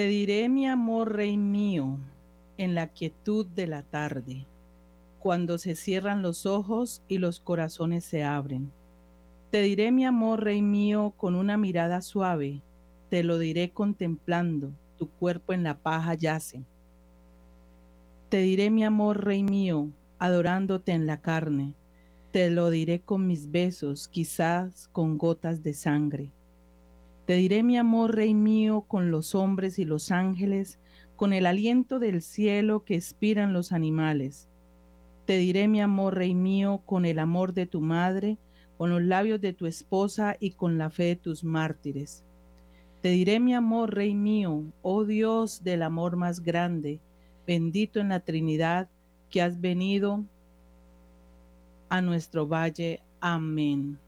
Te diré mi amor, rey mío, en la quietud de la tarde, cuando se cierran los ojos y los corazones se abren. Te diré mi amor, rey mío, con una mirada suave, te lo diré contemplando, tu cuerpo en la paja yace. Te diré mi amor, rey mío, adorándote en la carne, te lo diré con mis besos, quizás con gotas de sangre. Te diré mi amor, rey mío, con los hombres y los ángeles, con el aliento del cielo que expiran los animales. Te diré mi amor, rey mío, con el amor de tu madre, con los labios de tu esposa y con la fe de tus mártires. Te diré mi amor, rey mío, oh Dios del amor más grande, bendito en la Trinidad, que has venido a nuestro valle. Amén.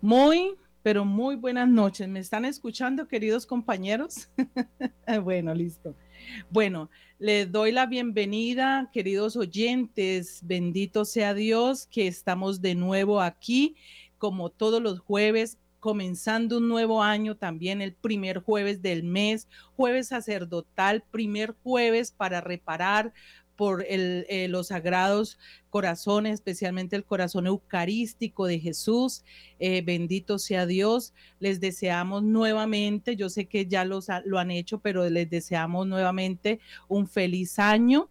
Muy, pero muy buenas noches. ¿Me están escuchando, queridos compañeros? bueno, listo. Bueno, les doy la bienvenida, queridos oyentes. Bendito sea Dios que estamos de nuevo aquí, como todos los jueves, comenzando un nuevo año también el primer jueves del mes, jueves sacerdotal, primer jueves para reparar, por eh, los sagrados corazones, especialmente el corazón eucarístico de Jesús. Eh, bendito sea Dios. Les deseamos nuevamente, yo sé que ya los, lo han hecho, pero les deseamos nuevamente un feliz año.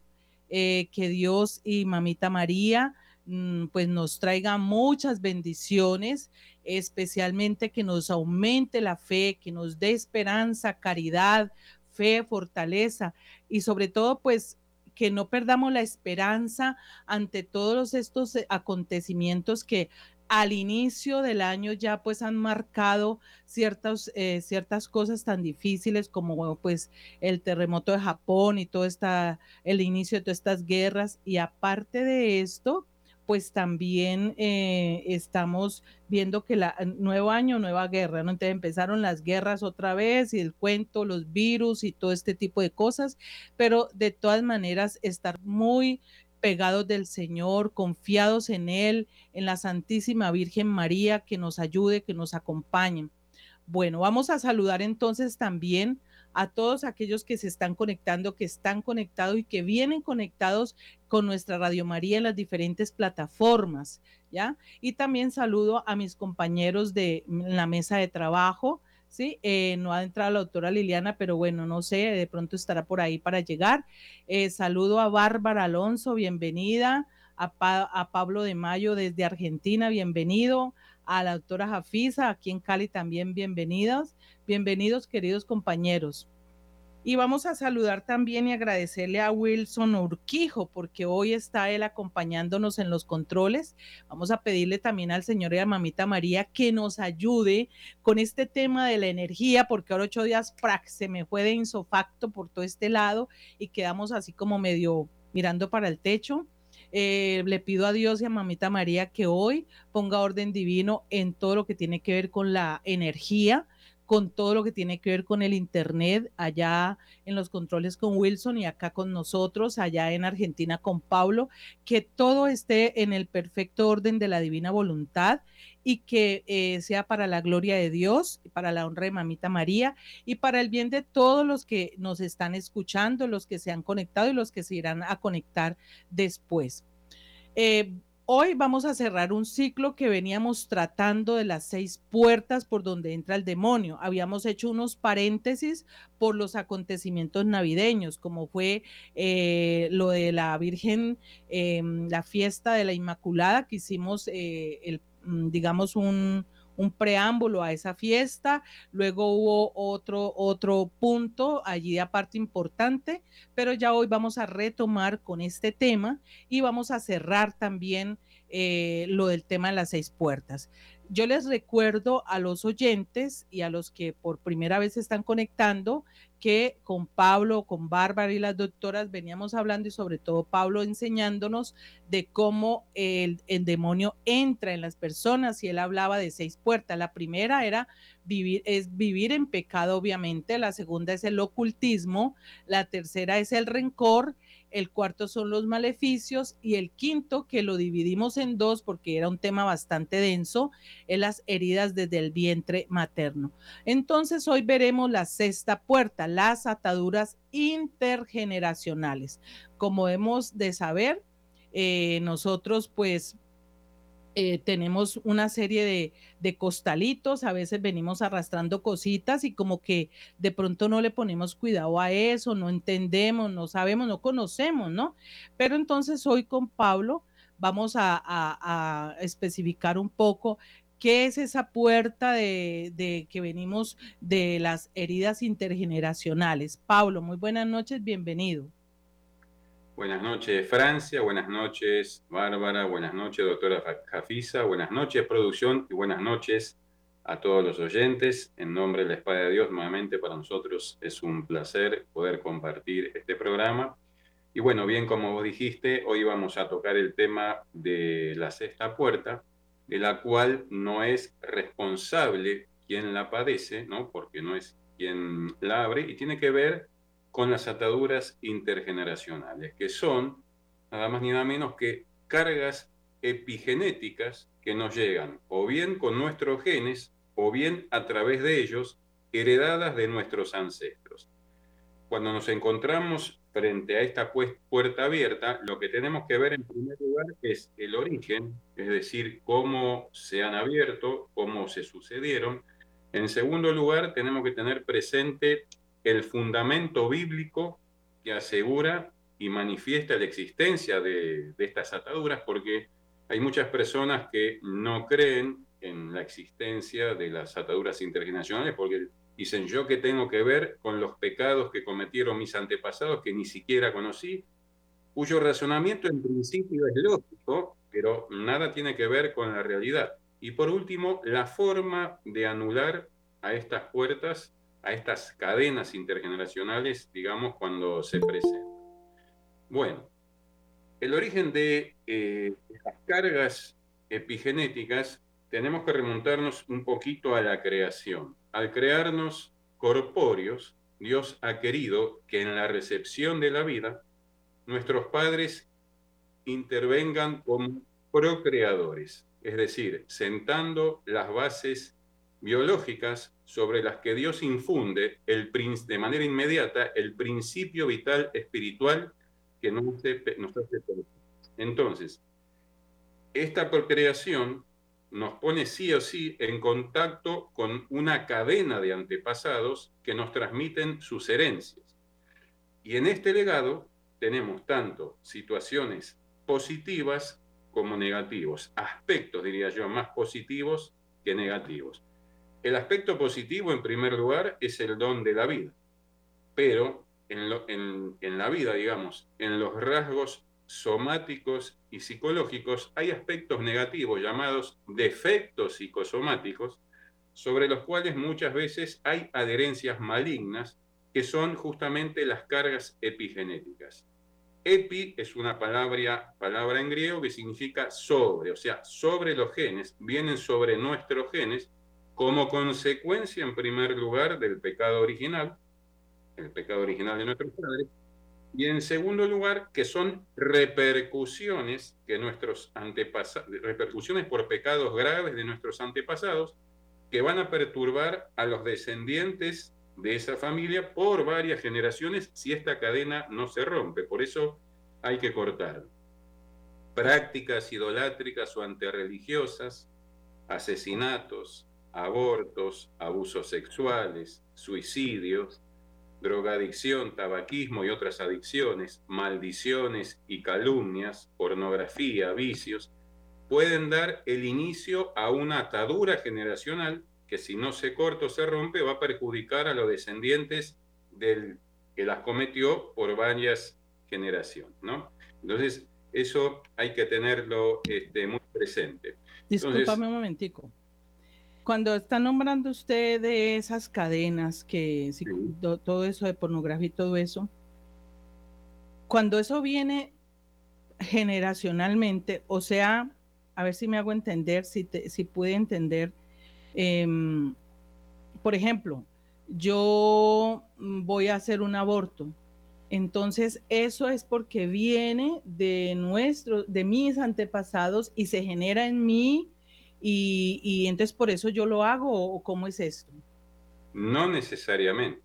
Eh, que Dios y Mamita María mm, pues nos traiga muchas bendiciones, especialmente que nos aumente la fe, que nos dé esperanza, caridad, fe, fortaleza y sobre todo pues que no perdamos la esperanza ante todos estos eh, acontecimientos que al inicio del año ya pues han marcado ciertas, eh, ciertas cosas tan difíciles como pues el terremoto de Japón y todo esta, el inicio de todas estas guerras. Y aparte de esto, pues también eh, estamos viendo que la nuevo año, nueva guerra, ¿no? Entonces empezaron las guerras otra vez y el cuento, los virus y todo este tipo de cosas, pero de todas maneras estar muy pegados del Señor, confiados en Él, en la Santísima Virgen María, que nos ayude, que nos acompañe. Bueno, vamos a saludar entonces también a todos aquellos que se están conectando, que están conectados y que vienen conectados con nuestra Radio María en las diferentes plataformas, ¿ya? Y también saludo a mis compañeros de la mesa de trabajo, ¿sí? Eh, no ha entrado la doctora Liliana, pero bueno, no sé, de pronto estará por ahí para llegar. Eh, saludo a Bárbara Alonso, bienvenida. A, Pablo de Mayo desde Argentina, bienvenido. A la doctora Jafisa, aquí en Cali también bienvenidos. Bienvenidos, queridos compañeros. Y vamos a saludar también y agradecerle a Wilson Urquijo, porque hoy está él acompañándonos en los controles. Vamos a pedirle también al Señor y a Mamita María que nos ayude con este tema de la energía, porque ahora ocho días se me fue de insofacto por todo este lado y quedamos así como medio mirando para el techo. Eh, le pido a Dios y a Mamita María que hoy ponga orden divino en todo lo que tiene que ver con la energía con todo lo que tiene que ver con el Internet, allá en los controles con Wilson y acá con nosotros, allá en Argentina con Pablo, que todo esté en el perfecto orden de la divina voluntad y que eh, sea para la gloria de Dios, para la honra de Mamita María y para el bien de todos los que nos están escuchando, los que se han conectado y los que se irán a conectar después. Eh, Hoy vamos a cerrar un ciclo que veníamos tratando de las seis puertas por donde entra el demonio. Habíamos hecho unos paréntesis por los acontecimientos navideños, como fue eh, lo de la Virgen, em, la fiesta de la Inmaculada, que hicimos, eh, mm, digamos, un, un preámbulo a esa fiesta, luego hubo otro, otro punto allí aparte importante, pero ya hoy vamos a retomar con este tema y vamos a cerrar también eh, lo del tema de las seis puertas. Yo les recuerdo a los oyentes y a los que por primera vez se están conectando que con Pablo, con Bárbara y las doctoras veníamos hablando y sobre todo Pablo enseñándonos de cómo el, demonio entra en las personas y él hablaba de seis puertas. La primera era vivir, es vivir en pecado, obviamente. La segunda es el ocultismo. La tercera es el rencor el cuarto son los maleficios y el quinto, que lo dividimos en dos porque era un tema bastante denso, es las heridas desde el vientre materno. Entonces hoy veremos la sexta puerta, las ataduras intergeneracionales. Como hemos de saber, eh, nosotros pues eh, tenemos una serie de, costalitos, a veces venimos arrastrando cositas y como que de pronto no le ponemos cuidado a eso, no entendemos, no sabemos, no conocemos, ¿no? Pero entonces hoy con Pablo vamos a, especificar un poco qué es esa puerta de, de que venimos de las heridas intergeneracionales. Pablo, muy buenas noches, bienvenido. Buenas noches, Francia. Buenas noches, Bárbara. Buenas noches, doctora Jafisa. Buenas noches, producción. Y buenas noches a todos los oyentes. En nombre de la Espada de Dios, nuevamente para nosotros es un placer poder compartir este programa. Y bueno, bien como vos dijiste, hoy vamos a tocar el tema de la sexta puerta, de la cual no es responsable quien la padece, ¿no? porque no es quien la abre, y tiene que ver con las ataduras intergeneracionales, que son nada más ni nada menos que cargas epigenéticas que nos llegan o bien con nuestros genes o bien a través de ellos heredadas de nuestros ancestros. Cuando nos encontramos frente a esta puerta abierta, lo que tenemos que ver en primer lugar es el origen, es decir, cómo se han abierto, cómo se sucedieron. En segundo lugar, tenemos que tener presente el fundamento bíblico que asegura y manifiesta la existencia de, estas ataduras, porque hay muchas personas que no creen en la existencia de las ataduras intergeneracionales, porque dicen yo que tengo que ver con los pecados que cometieron mis antepasados que ni siquiera conocí, cuyo razonamiento en principio es lógico, pero nada tiene que ver con la realidad. Y por último, la forma de anular a estas puertas a estas cadenas intergeneracionales, digamos, cuando se presentan. Bueno, el origen de eh, las cargas epigenéticas tenemos que remontarnos un poquito a la creación. Al crearnos corpóreos, Dios ha querido que en la recepción de la vida nuestros padres intervengan como procreadores, es decir, sentando las bases biológicas sobre las que Dios infunde el, de manera inmediata el principio vital espiritual que nos hace, nos Entonces, esta procreación nos pone sí o sí en contacto con una cadena de antepasados que nos transmiten sus herencias. Y en este legado tenemos tanto situaciones positivas como negativos, aspectos, diría yo, más positivos que negativos. El aspecto positivo, en primer lugar, es el don de la vida. Pero en, la vida, digamos, en los rasgos somáticos y psicológicos, hay aspectos negativos llamados defectos psicosomáticos, sobre los cuales muchas veces hay adherencias malignas, que son justamente las cargas epigenéticas. Epi es una palabra, palabra en griego que significa sobre, o sea, sobre los genes, vienen sobre nuestros genes como consecuencia, en primer lugar, del pecado original, el pecado original de nuestros padres, y en segundo lugar, que son repercusiones que nuestros antepasados, repercusiones por pecados graves de nuestros antepasados, que van a perturbar a los descendientes de esa familia por varias generaciones si esta cadena no se rompe. Por eso hay que cortar. Prácticas idolátricas o antirreligiosas, asesinatos, abortos, abusos sexuales, suicidios, drogadicción, tabaquismo y otras adicciones, maldiciones y calumnias, pornografía, vicios, pueden dar el inicio a una atadura generacional que si no se corta o se rompe va a perjudicar a los descendientes del que las cometió por varias generaciones, ¿no? Entonces, eso hay que tenerlo este, muy presente. Disculpame un momentico cuando está nombrando usted de esas cadenas, que todo eso de pornografía y todo eso, cuando eso viene generacionalmente, o sea, a ver si me hago entender, si, si pude entender, em, por ejemplo, yo voy a hacer un aborto. Entonces, eso es porque viene de nuestro, de mis antepasados y se genera en mí y, y entonces por eso yo lo hago o cómo es esto. No necesariamente,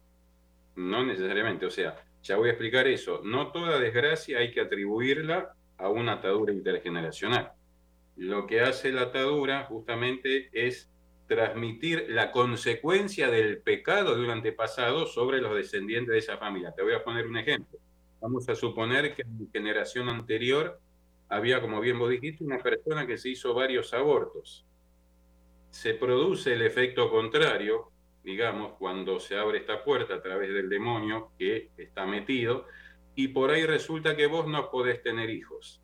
no necesariamente, o sea, ya voy a explicar eso. No toda desgracia hay que atribuirla a una atadura intergeneracional. Lo que hace la atadura justamente es transmitir la consecuencia del pecado de un antepasado sobre los descendientes de esa familia. Te voy a poner un ejemplo. Vamos a suponer que en mi generación anterior había, como bien vos dijiste, una persona que se hizo varios abortos. Se produce el efecto contrario, digamos, cuando se abre esta puerta a través del demonio que está metido, y por ahí resulta que vos no podés tener hijos.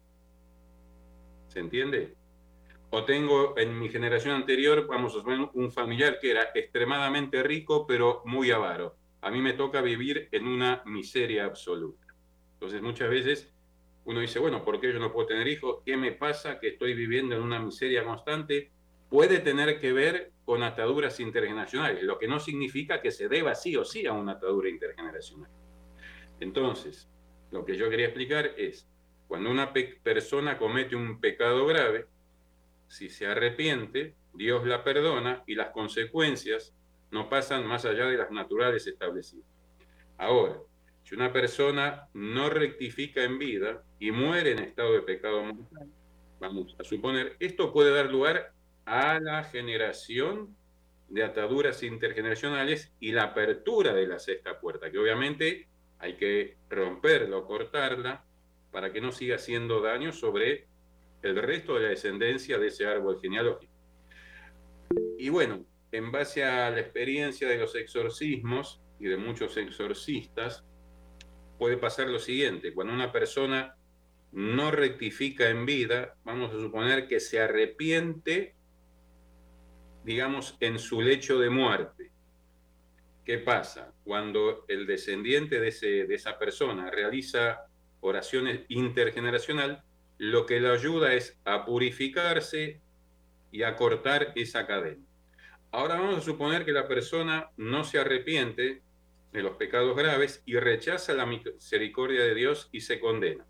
¿Se entiende? o tengo en mi generación anterior, vamos a suponer, un familiar que era extremadamente rico, pero muy avaro. A mí me toca vivir en una miseria absoluta. Entonces muchas veces uno dice, bueno, ¿por qué yo no puedo tener hijos? ¿Qué me pasa que estoy viviendo en una miseria constante? Puede tener que ver con ataduras intergeneracionales, lo que no significa que se deba sí o sí a una atadura intergeneracional. Entonces, lo que yo quería explicar es, cuando una persona comete un pecado grave, si se arrepiente, Dios la perdona y las consecuencias no pasan más allá de las naturales establecidas. Ahora, si una persona no rectifica en vida y muere en estado de pecado mortal, vamos a suponer, esto puede dar lugar a la generación de ataduras intergeneracionales y la apertura de la sexta puerta, que obviamente hay que romperla o cortarla para que no siga haciendo daño sobre el resto de la descendencia de ese árbol genealógico. Y bueno, en base a la experiencia de los exorcismos y de muchos exorcistas, puede pasar lo siguiente, cuando una persona no rectifica en vida, vamos a suponer que se arrepiente, digamos, en su lecho de muerte. ¿Qué pasa? Cuando el descendiente de, ese, de esa persona realiza oraciones intergeneracional, lo que le ayuda es a purificarse y a cortar esa cadena. Ahora vamos a suponer que la persona no se arrepiente de los pecados graves y rechaza la misericordia de Dios y se condena.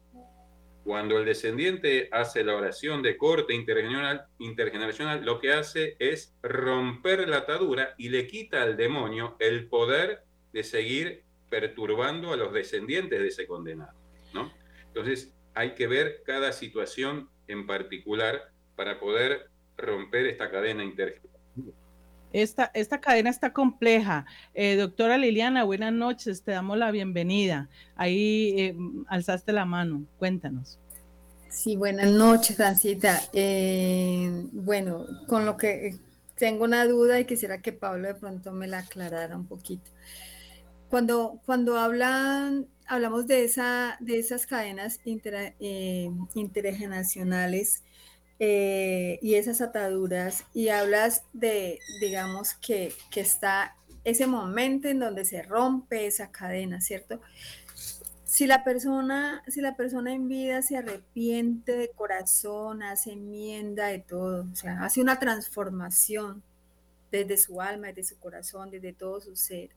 Cuando el descendiente hace la oración de corte intergeneracional, lo que hace es romper la atadura y le quita al demonio el poder de seguir perturbando a los descendientes de ese condenado. ¿no? Entonces, hay que ver cada situación en particular para poder romper esta cadena intergeneracional. Esta, esta cadena está compleja. Eh, doctora Liliana, buenas noches, te damos la bienvenida. Ahí eh, alzaste la mano, cuéntanos. Sí, buenas noches, Francita. Eh, bueno, con lo que tengo una duda y quisiera que Pablo de pronto me la aclarara un poquito. Cuando, cuando hablan hablamos de, esa, de esas cadenas eh, intergeneracionales eh, y esas ataduras y hablas de, digamos, que, que está ese momento en donde se rompe esa cadena, ¿cierto? Si la persona, si la persona en vida se arrepiente de corazón, hace enmienda de todo, o sea, hace una transformación desde su alma, desde su corazón, desde todo su ser,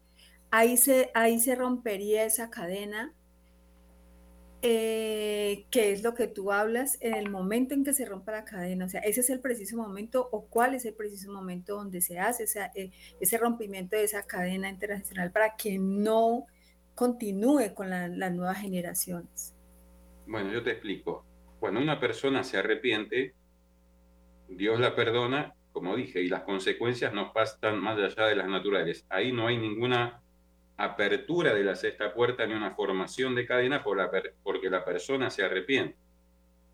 ahí se, ahí se rompería esa cadena, eh, que es lo que tú hablas, en el momento en que se rompa la cadena, o sea, ese es el preciso momento o cuál es el preciso momento donde se hace eh, ese rompimiento de esa cadena internacional para que no continúe con las nuevas generaciones. Bueno, yo te explico. Cuando una persona se arrepiente, Dios la perdona, como dije, y las consecuencias no pasan más allá de las naturales. Ahí no hay ninguna apertura de la sexta puerta ni una formación de cadena por la porque la persona se arrepiente.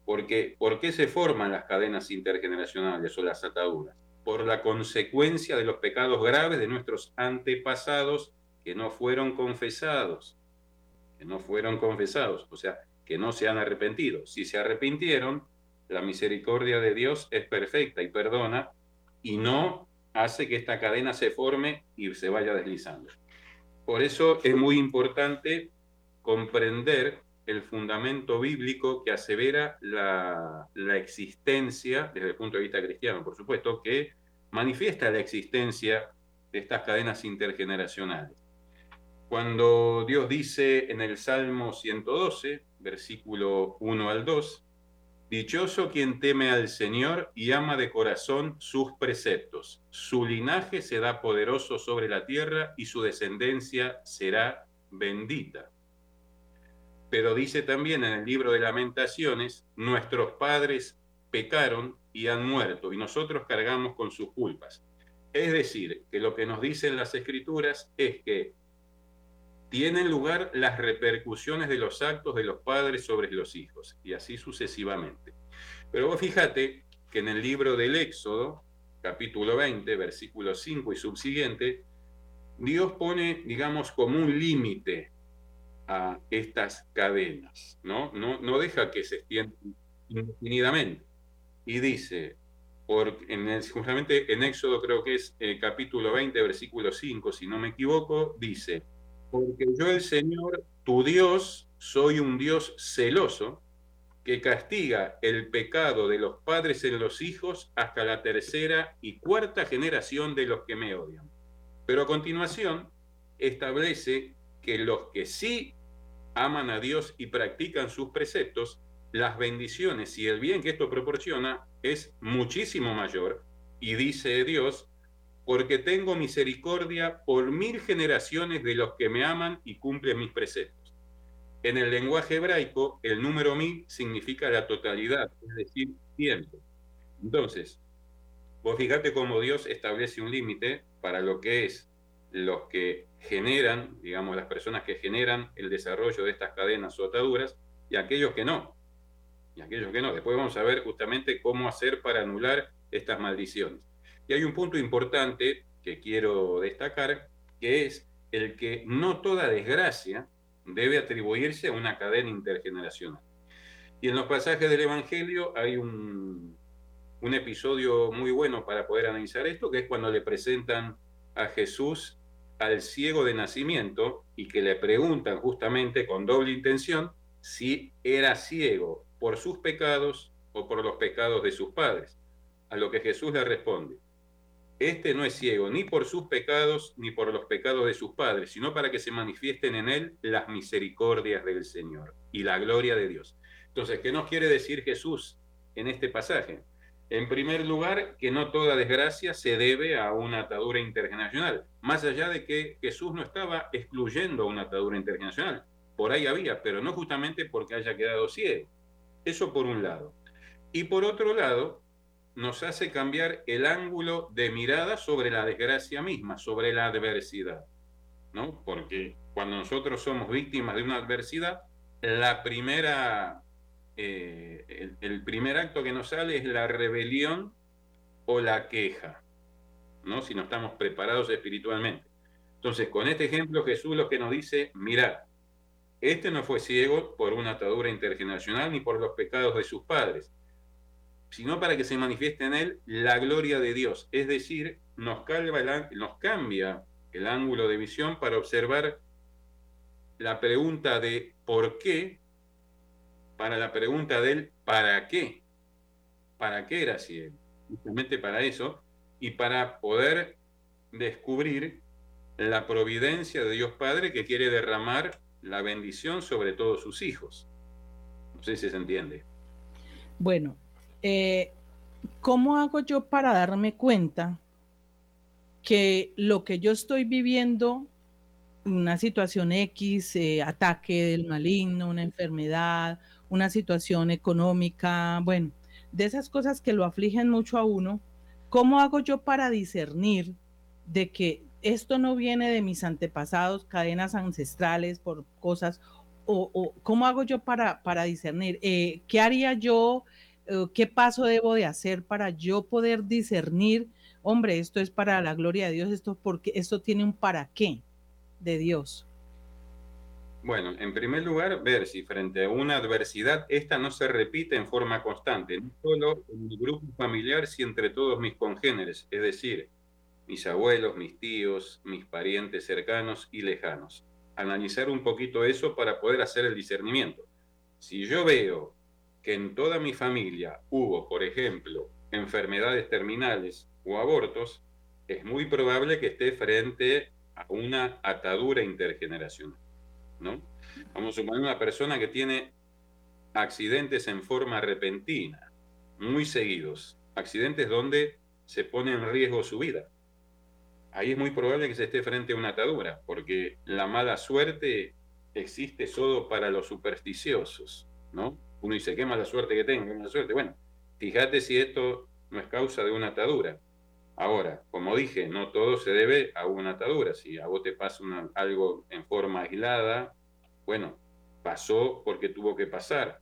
Porque, ¿Por qué se forman las cadenas intergeneracionales o las ataduras? Por la consecuencia de los pecados graves de nuestros antepasados que no fueron confesados. Que no fueron confesados, o sea, que no se han arrepentido. Si se arrepintieron, la misericordia de Dios es perfecta y perdona y no hace que esta cadena se forme y se vaya deslizando. Por eso es muy importante comprender el fundamento bíblico que asevera la, existencia, desde el punto de vista cristiano, por supuesto, que manifiesta la existencia de estas cadenas intergeneracionales. Cuando Dios dice en el Salmo 112, versículo 1 al 2, Dichoso quien teme al Señor y ama de corazón sus preceptos. Su linaje será poderoso sobre la tierra y su descendencia será bendita. Pero dice también en el libro de lamentaciones, nuestros padres pecaron y han muerto y nosotros cargamos con sus culpas. Es decir, que lo que nos dicen las escrituras es que tienen lugar las repercusiones de los actos de los padres sobre los hijos, y así sucesivamente. Pero vos fíjate que en el libro del Éxodo, capítulo 20, versículo 5 y subsiguiente, Dios pone, digamos, como un límite a estas cadenas, ¿no? No, no deja que se extiendan indefinidamente. Y dice, por, en justamente en Éxodo creo que es el capítulo 20, versículo 5, si no me equivoco, dice, porque yo el Señor, tu Dios, soy un Dios celoso, que castiga el pecado de los padres en los hijos hasta la tercera y cuarta generación de los que me odian. Pero a continuación establece que los que sí aman a Dios y practican sus preceptos, las bendiciones y el bien que esto proporciona es muchísimo mayor. Y dice Dios, porque tengo misericordia por mil generaciones de los que me aman y cumplen mis preceptos. En el lenguaje hebraico, el número mil significa la totalidad, es decir, tiempo. Entonces, vos fíjate cómo Dios establece un límite para lo que es los que generan, digamos, las personas que generan el desarrollo de estas cadenas o ataduras y aquellos que no. Y aquellos que no. Después vamos a ver justamente cómo hacer para anular estas maldiciones. Hay un punto importante que quiero destacar, que es el que no toda desgracia debe atribuirse a una cadena intergeneracional. Y en los pasajes del Evangelio hay un, un episodio muy bueno para poder analizar esto, que es cuando le presentan a Jesús al ciego de nacimiento y que le preguntan justamente con doble intención si era ciego por sus pecados o por los pecados de sus padres. A lo que Jesús le responde, este no es ciego ni por sus pecados ni por los pecados de sus padres, sino para que se manifiesten en él las misericordias del Señor y la gloria de Dios. Entonces, ¿qué nos quiere decir Jesús en este pasaje? En primer lugar, que no toda desgracia se debe a una atadura intergeneracional, más allá de que Jesús no estaba excluyendo una atadura intergeneracional. Por ahí había, pero no justamente porque haya quedado ciego. Eso por un lado. Y por otro lado, nos hace cambiar el ángulo de mirada sobre la desgracia misma, sobre la adversidad. ¿no? Porque cuando nosotros somos víctimas de una adversidad, la primera, eh, el, primer acto que nos sale es la rebelión o la queja, ¿no? si no estamos preparados espiritualmente. Entonces, con este ejemplo, Jesús lo que nos dice, mirad, este no fue ciego por una atadura intergeneracional ni por los pecados de sus padres sino para que se manifieste en él la gloria de Dios. Es decir, nos, cambia el ángulo de visión para observar la pregunta de por qué para la pregunta del para qué. ¿Para qué era así? Justamente para eso y para poder descubrir la providencia de Dios Padre que quiere derramar la bendición sobre todos sus hijos. No sé si se entiende. Bueno, eh, ¿cómo hago yo para darme cuenta que lo que yo estoy viviendo, una situación X, eh, ataque del maligno, una enfermedad, una situación económica, bueno, de esas cosas que lo afligen mucho a uno, ¿cómo hago yo para discernir de que esto no viene de mis antepasados, cadenas ancestrales por cosas, o, cómo hago yo para, para discernir? Eh, ¿Qué haría yo? Eh, ¿Qué paso debo de hacer para yo poder discernir, hombre, esto es para la gloria de Dios, esto porque esto tiene un para qué de Dios? Bueno, en primer lugar, ver si frente a una adversidad esta no se repite en forma constante, no solo en mi grupo familiar, sino entre todos mis congéneres, es decir, mis abuelos, mis tíos, mis parientes cercanos y lejanos. Analizar un poquito eso para poder hacer el discernimiento. Si yo veo que en toda mi familia hubo, por ejemplo, enfermedades terminales o abortos, es muy probable que esté frente a una atadura intergeneracional, ¿no? Vamos a suponer una persona que tiene accidentes en forma repentina, muy seguidos, accidentes donde se pone en riesgo su vida. Ahí es muy probable que se esté frente a una atadura, porque la mala suerte existe solo para los supersticiosos, ¿no? Uno dice, qué mala suerte que tengo, qué mala suerte. Bueno, fíjate si esto no es causa de una atadura. Ahora, como dije, no todo se debe a una atadura. Si a vos te pasa algo en forma aislada, bueno, pasó porque tuvo que pasar.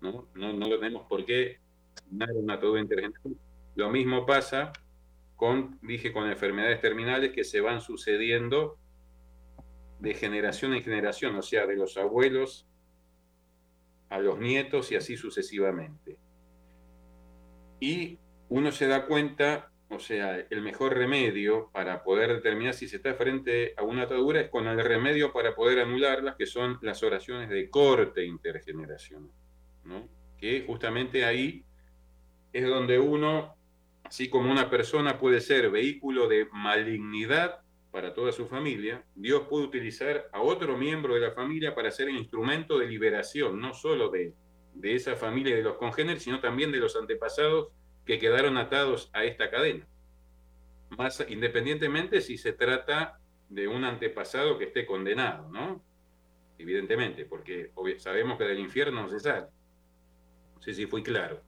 No, no, no tenemos por qué una atadura intergeneracional. Lo mismo pasa con, dije, con enfermedades terminales que se van sucediendo de generación en generación, o sea, de los abuelos a los nietos y así sucesivamente. Y uno se da cuenta, o sea, el mejor remedio para poder determinar si se está frente a una atadura es con el remedio para poder anularlas, que son las oraciones de corte intergeneracional, ¿no? que justamente ahí es donde uno, así como una persona puede ser vehículo de malignidad para toda su familia, Dios puede utilizar a otro miembro de la familia para ser el instrumento de liberación, no solo de, de esa familia y de los congéneres, sino también de los antepasados que quedaron atados a esta cadena. Más independientemente si se trata de un antepasado que esté condenado, ¿no? Evidentemente, porque sabemos que del infierno no se sale. No sé si fui claro.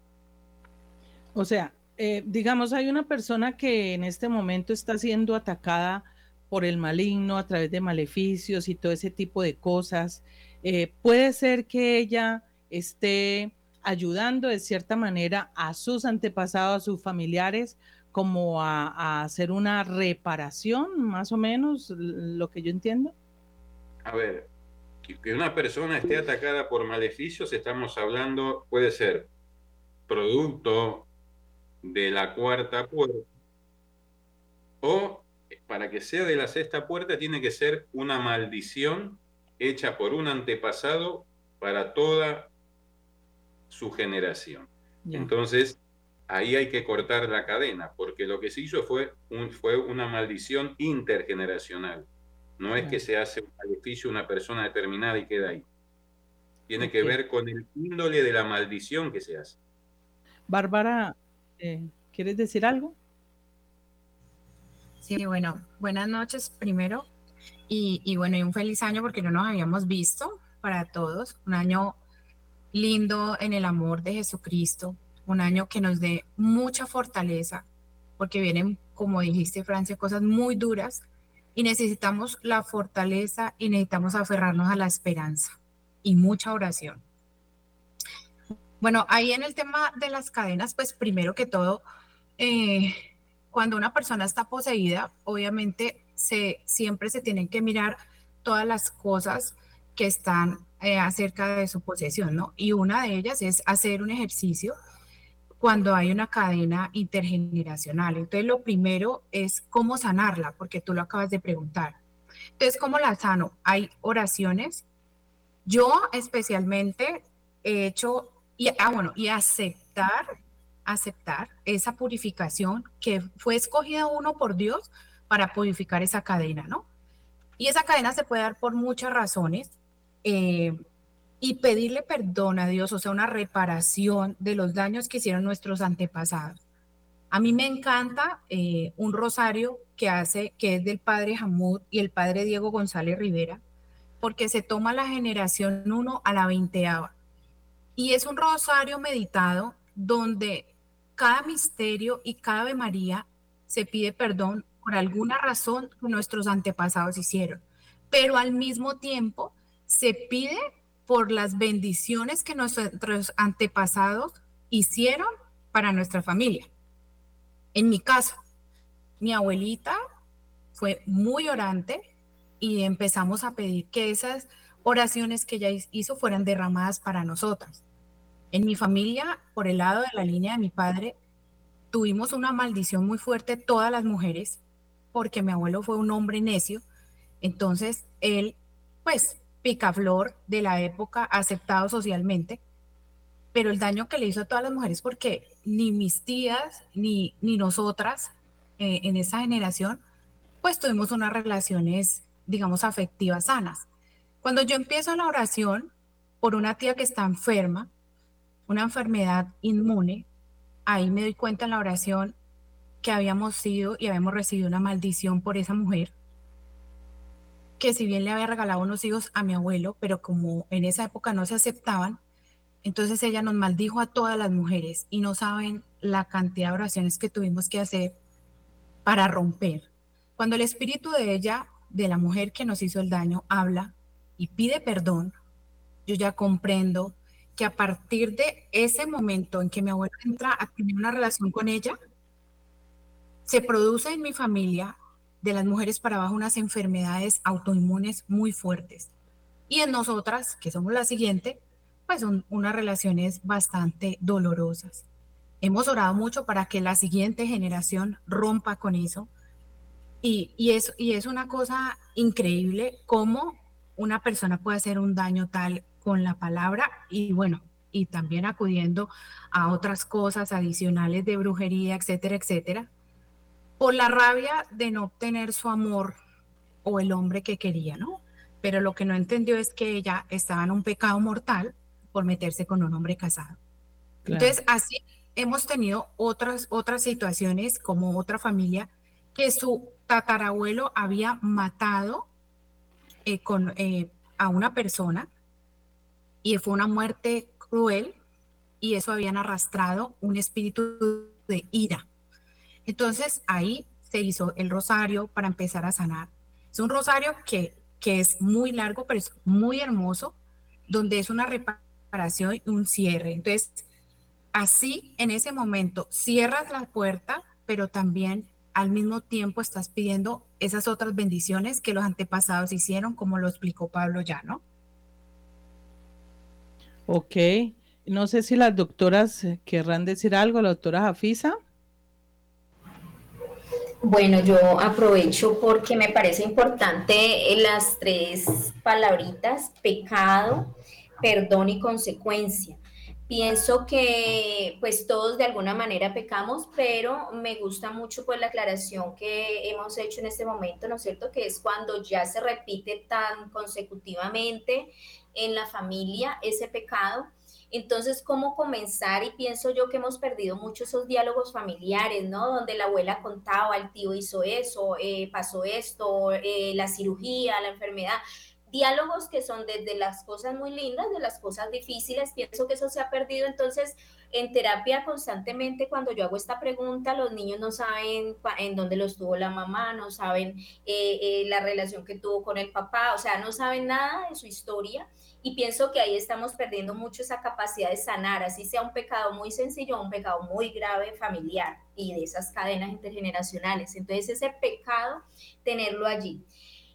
O sea, eh, digamos, hay una persona que en este momento está siendo atacada por el maligno a través de maleficios y todo ese tipo de cosas. Eh, puede ser que ella esté ayudando de cierta manera a sus antepasados, a sus familiares, como a, hacer una reparación, más o menos, lo que yo entiendo. A ver, que una persona esté atacada por maleficios, estamos hablando, puede ser producto de la cuarta puerta, o para que sea de la sexta puerta tiene que ser una maldición hecha por un antepasado para toda su generación. Entonces, ahí hay que cortar la cadena, porque lo que se hizo fue, un, fue una maldición intergeneracional. No es que se hace un maleficio a una persona determinada y queda ahí. Tiene que ver con el índole de la maldición que se hace. Bárbara, eh, ¿Quieres decir algo? Sí, bueno, buenas noches primero. Y, y, bueno, y un feliz año porque no nos habíamos visto para todos, un año lindo en el amor de Jesucristo, un año que nos dé mucha fortaleza porque vienen, como dijiste Francia, cosas muy duras y necesitamos la fortaleza y necesitamos aferrarnos a la esperanza y mucha oración. Bueno, ahí en el tema de las cadenas, pues primero que todo, eh, cuando una persona está poseída, obviamente se, siempre se tienen que mirar todas las cosas que están eh, acerca de su posesión, ¿no? Y una de ellas es hacer un ejercicio cuando hay una cadena intergeneracional. Entonces, lo primero es cómo sanarla, porque tú lo acabas de preguntar. Entonces, ¿cómo la sano? Hay oraciones. Yo especialmente he hecho y, ah, bueno, y aceptar, aceptar esa purificación que fue escogida uno por Dios para purificar esa cadena, ¿no? Y esa cadena se puede dar por muchas razones. Eh, y pedirle perdón a Dios, o sea, una reparación de los daños que hicieron nuestros antepasados. A mí me encanta eh, un rosario que hace, que es del padre Hamud y el padre Diego González Rivera, porque se toma la generación 1 a la veinteava y es un rosario meditado donde cada misterio y cada Ave María se pide perdón por alguna razón que nuestros antepasados hicieron, pero al mismo tiempo se pide por las bendiciones que nuestros antepasados hicieron para nuestra familia. En mi caso, mi abuelita fue muy orante y empezamos a pedir que esas oraciones que ella hizo fueran derramadas para nosotras. En mi familia, por el lado de la línea de mi padre, tuvimos una maldición muy fuerte todas las mujeres, porque mi abuelo fue un hombre necio. Entonces, él, pues, picaflor de la época, aceptado socialmente, pero el daño que le hizo a todas las mujeres, porque ni mis tías, ni, ni nosotras eh, en esa generación, pues tuvimos unas relaciones, digamos, afectivas sanas. Cuando yo empiezo la oración por una tía que está enferma, una enfermedad inmune, ahí me doy cuenta en la oración que habíamos sido y habíamos recibido una maldición por esa mujer, que si bien le había regalado unos hijos a mi abuelo, pero como en esa época no se aceptaban, entonces ella nos maldijo a todas las mujeres y no saben la cantidad de oraciones que tuvimos que hacer para romper. Cuando el espíritu de ella, de la mujer que nos hizo el daño, habla y pide perdón, yo ya comprendo que a partir de ese momento en que mi abuela entra a tener una relación con ella, se produce en mi familia de las mujeres para abajo unas enfermedades autoinmunes muy fuertes. Y en nosotras, que somos la siguiente, pues son unas relaciones bastante dolorosas. Hemos orado mucho para que la siguiente generación rompa con eso. Y, y, es, y es una cosa increíble cómo una persona puede hacer un daño tal con la palabra y bueno, y también acudiendo a otras cosas adicionales de brujería, etcétera, etcétera, por la rabia de no obtener su amor o el hombre que quería, ¿no? Pero lo que no entendió es que ella estaba en un pecado mortal por meterse con un hombre casado. Entonces, así hemos tenido otras, otras situaciones como otra familia que su tatarabuelo había matado eh, con, eh, a una persona y fue una muerte cruel y eso habían arrastrado un espíritu de ira. Entonces ahí se hizo el rosario para empezar a sanar. Es un rosario que, que es muy largo, pero es muy hermoso, donde es una reparación y un cierre. Entonces, así en ese momento cierras la puerta, pero también al mismo tiempo estás pidiendo esas otras bendiciones que los antepasados hicieron, como lo explicó Pablo ya, ¿no? Ok. No sé si las doctoras querrán decir algo, la doctora Jafisa. Bueno, yo aprovecho porque me parece importante las tres palabritas, pecado, perdón y consecuencia. Pienso que pues todos de alguna manera pecamos, pero me gusta mucho pues la aclaración que hemos hecho en este momento, ¿no es cierto? Que es cuando ya se repite tan consecutivamente en la familia ese pecado entonces, ¿cómo comenzar? Y pienso yo que hemos perdido mucho esos diálogos familiares, ¿no? Donde la abuela contaba, el tío hizo eso, eh, pasó esto, eh, la cirugía, la enfermedad. Diálogos que son desde las cosas muy lindas, de las cosas difíciles, pienso que eso se ha perdido. Entonces, en terapia constantemente cuando yo hago esta pregunta, los niños no saben en dónde los tuvo la mamá, no saben eh, la relación que tuvo con el papá, o sea, no saben nada de su historia y pienso que ahí estamos perdiendo mucho esa capacidad de sanar, así sea un pecado muy sencillo un pecado muy grave familiar y de esas cadenas intergeneracionales. Entonces ese pecado, tenerlo allí.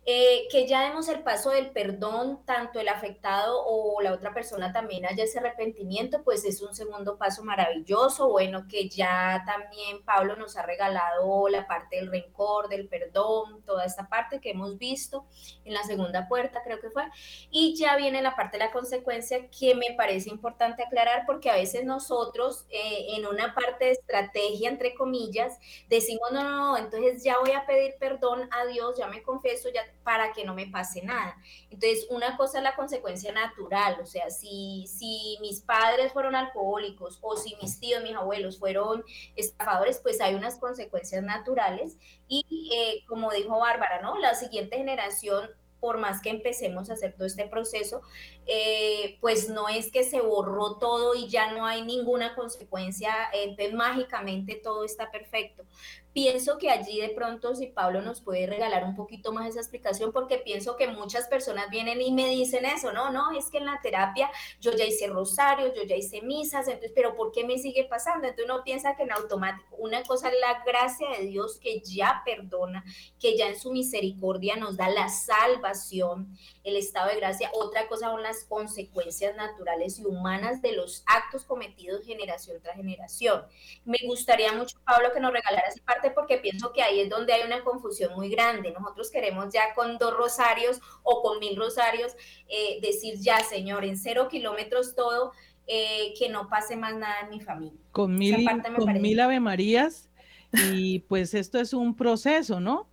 Eh, que ya demos el paso del perdón, tanto el afectado o la otra persona también haya ese arrepentimiento, pues es un segundo paso maravilloso. Bueno, que ya también Pablo nos ha regalado la parte del rencor, del perdón, toda esta parte que hemos visto en la segunda puerta, creo que fue. Y ya viene la parte de la consecuencia que me parece importante aclarar porque a veces nosotros eh, en una parte de estrategia, entre comillas, decimos, no, no, no, entonces ya voy a pedir perdón a Dios, ya me confieso, ya para que no me pase nada. Entonces, una cosa es la consecuencia natural, o sea, si, si mis padres fueron alcohólicos o si mis tíos, mis abuelos fueron estafadores, pues hay unas consecuencias naturales. Y eh, como dijo Bárbara, ¿no? La siguiente generación por más que empecemos a hacer todo este proceso, eh, pues no es que se borró todo y ya no hay ninguna consecuencia, entonces mágicamente todo está perfecto, pienso que allí de pronto si Pablo nos puede regalar un poquito más esa explicación, porque pienso que muchas personas vienen y me dicen eso, no, no, es que en la terapia yo ya hice rosario, yo ya hice misas, entonces, pero ¿por qué me sigue pasando? Entonces uno piensa que en automático, una cosa es la gracia de Dios que ya perdona, que ya en su misericordia nos da la salvación, el estado de gracia, otra cosa son las consecuencias naturales y humanas de los actos cometidos generación tras generación. Me gustaría mucho, Pablo, que nos regalara esa parte porque pienso que ahí es donde hay una confusión muy grande. Nosotros queremos ya con dos rosarios o con mil rosarios eh, decir ya, Señor, en cero kilómetros todo, eh, que no pase más nada en mi familia. Con mil, con mil Ave Marías y pues esto es un proceso, ¿no?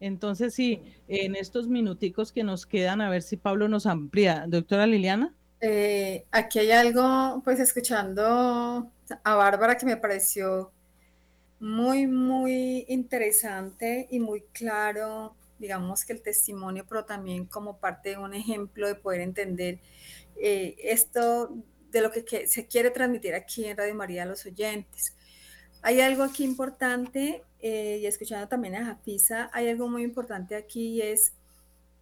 Entonces, sí, en estos minuticos que nos quedan, a ver si Pablo nos amplía. Doctora Liliana. Eh, aquí hay algo, pues escuchando a Bárbara que me pareció muy, muy interesante y muy claro, digamos que el testimonio, pero también como parte de un ejemplo de poder entender eh, esto de lo que, se quiere transmitir aquí en Radio María a los oyentes. Hay algo aquí importante, eh, y escuchando también a Jafisa, hay algo muy importante aquí y es,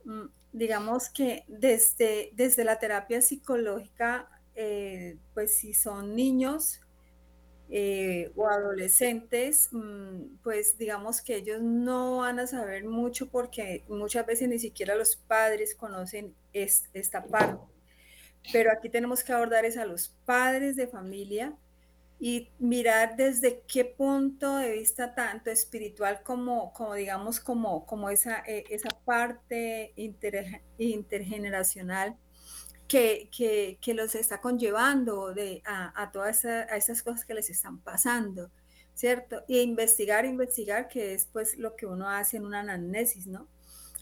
mm, digamos que desde, desde la terapia psicológica, eh, pues si son niños, eh, o adolescentes, mm, pues digamos que ellos no van a saber mucho porque muchas veces ni siquiera los padres conocen esta parte. Pero aquí tenemos que abordar es a los padres de familia y mirar desde qué punto de vista tanto espiritual como, como digamos, como, eh, esa parte intergeneracional que, los está conllevando de, a, todas esas cosas que les están pasando, ¿cierto? Y investigar, investigar, que es pues lo que uno hace en una anamnesis, ¿no?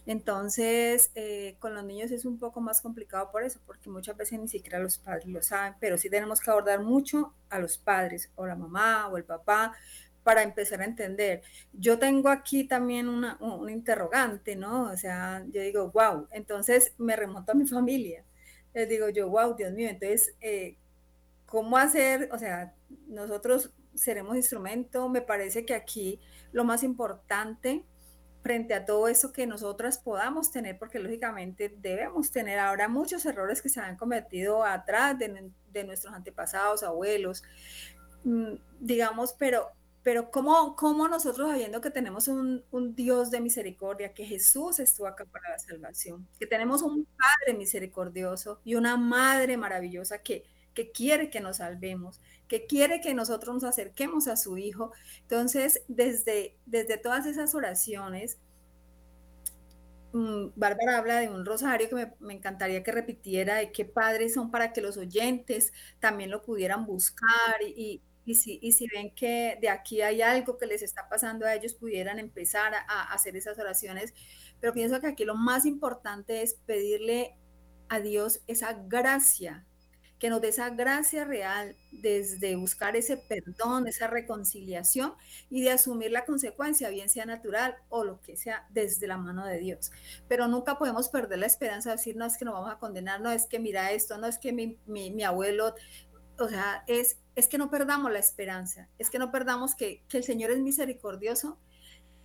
Entonces, eh, con los niños es un poco más complicado por eso, porque muchas veces ni siquiera los padres lo saben, pero sí tenemos que abordar mucho a los padres, o la mamá, o el papá, para empezar a entender. Yo tengo aquí también una, un interrogante, ¿no? O sea, yo digo, wow, entonces me remonto a mi familia les digo yo, wow, Dios mío, entonces, eh, ¿cómo hacer? O sea, nosotros seremos instrumento, me parece que aquí lo más importante frente a todo eso que nosotras podamos tener, porque lógicamente debemos tener ahora muchos errores que se han cometido atrás de, nuestros antepasados, abuelos, mm, digamos, pero pero ¿cómo, cómo nosotros sabiendo que tenemos un, un, Dios de misericordia, que Jesús estuvo acá para la salvación, que tenemos un Padre misericordioso y una Madre maravillosa que, que quiere que nos salvemos, que quiere que nosotros nos acerquemos a su Hijo? Entonces, desde, desde todas esas oraciones, mm, Bárbara habla de un rosario que me, me, encantaría que repitiera, de qué padres son para que los oyentes también lo pudieran buscar y, y si, ven que de aquí hay algo que les está pasando a ellos, pudieran empezar a, hacer esas oraciones. Pero pienso que aquí lo más importante es pedirle a Dios esa gracia, que nos dé esa gracia real desde buscar ese perdón, esa reconciliación y de asumir la consecuencia, bien sea natural o lo que sea, desde la mano de Dios. Pero nunca podemos perder la esperanza de decir, no es que nos vamos a condenar, no es que mira esto, no es que mi abuelo o sea, es, es que no perdamos la esperanza, es que no perdamos que, el Señor es misericordioso